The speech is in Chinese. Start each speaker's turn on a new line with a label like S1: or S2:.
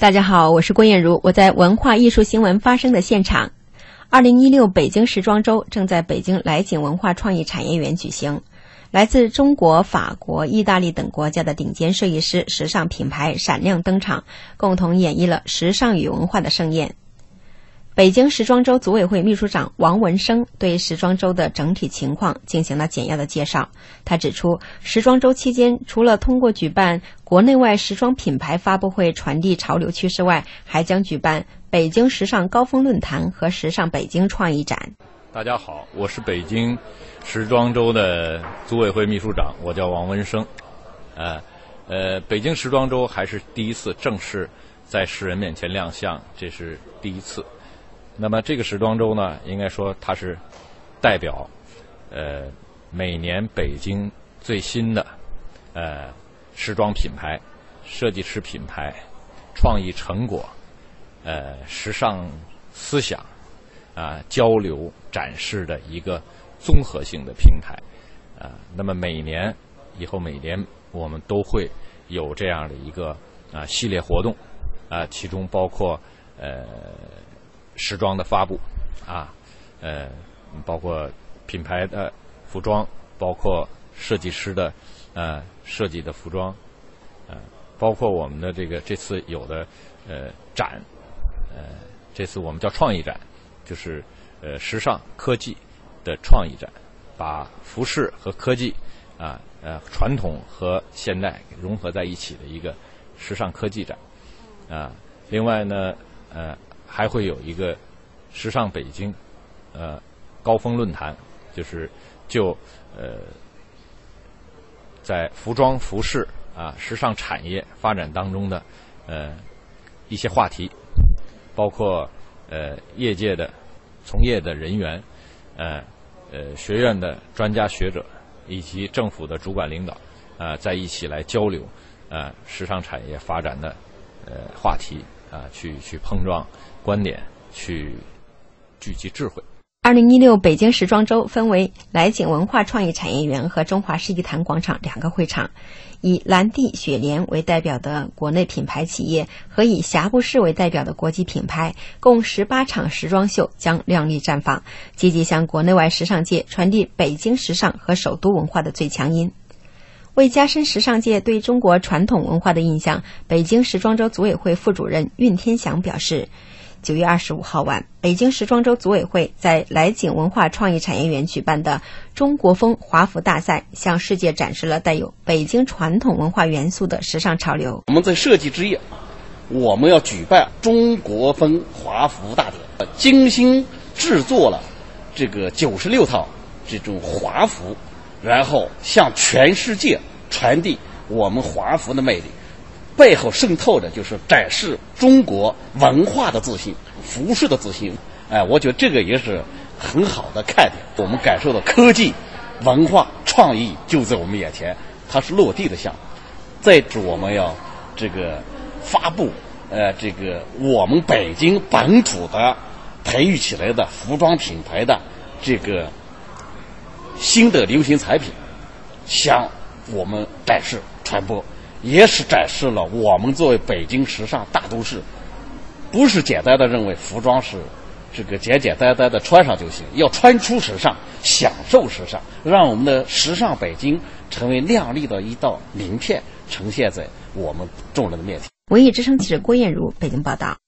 S1: 大家好，我是郭艳茹，我在文化艺术新闻发生的现场。二零一六北京时装周正在北京来景文化创意产业园举行，来自中国、法国、意大利等国家的顶尖设计师、时尚品牌闪亮登场，共同演绎了时尚与文化的盛宴。北京时装周组委会秘书长王文生对时装周的整体情况进行了简要的介绍。他指出，时装周期间，除了通过举办国内外时装品牌发布会传递潮流趋势外，还将举办北京时尚高峰论坛和时尚北京创意展。
S2: 大家好，我是北京时装周的组委会秘书长，我叫王文生。呃，呃，北京时装周还是第一次正式在世人面前亮相，这是第一次。那么这个时装周呢，应该说它是代表呃每年北京最新的呃时装品牌、设计师品牌、创意成果、呃时尚思想啊交流展示的一个综合性的平台啊。那么每年以后每年我们都会有这样的一个啊系列活动啊，其中包括呃。时装的发布，啊，呃，包括品牌的服装，包括设计师的呃设计的服装，呃，包括我们的这个这次有的呃展，呃，这次我们叫创意展，就是呃时尚科技的创意展，把服饰和科技啊呃传统和现代融合在一起的一个时尚科技展，啊，另外呢，呃。还会有一个时尚北京呃高峰论坛，就是就呃在服装服饰啊时尚产业发展当中的呃一些话题，包括呃业界的从业的人员，呃呃学院的专家学者以及政府的主管领导啊在一起来交流啊时尚产业发展的呃话题。啊，去去碰撞观点，去聚集智慧。
S1: 二零一六北京时装周分为来景文化创意产业园和中华世纪坛广场两个会场，以蓝地、雪莲为代表的国内品牌企业和以霞布士为代表的国际品牌，共十八场时装秀将亮丽绽放，积极向国内外时尚界传递北京时尚和首都文化的最强音。为加深时尚界对中国传统文化的印象，北京时装周组委会副主任运天祥表示，九月二十五号晚，北京时装周组委会在来景文化创意产业园举办的中国风华服大赛，向世界展示了带有北京传统文化元素的时尚潮流。
S3: 我们在设计之夜，我们要举办中国风华服大典，精心制作了这个九十六套这种华服。然后向全世界传递我们华服的魅力，背后渗透的就是展示中国文化的自信、服饰的自信。哎，我觉得这个也是很好的看点。我们感受到科技、文化、创意就在我们眼前，它是落地的项目。再者，我们要这个发布呃这个我们北京本土的培育起来的服装品牌的这个。新的流行产品向我们展示传播，也是展示了我们作为北京时尚大都市，不是简单的认为服装是这个简简单单的穿上就行，要穿出时尚，享受时尚，让我们的时尚北京成为亮丽的一道名片，呈现在我们众人的面前。
S1: 文艺之声记者郭艳茹北京报道。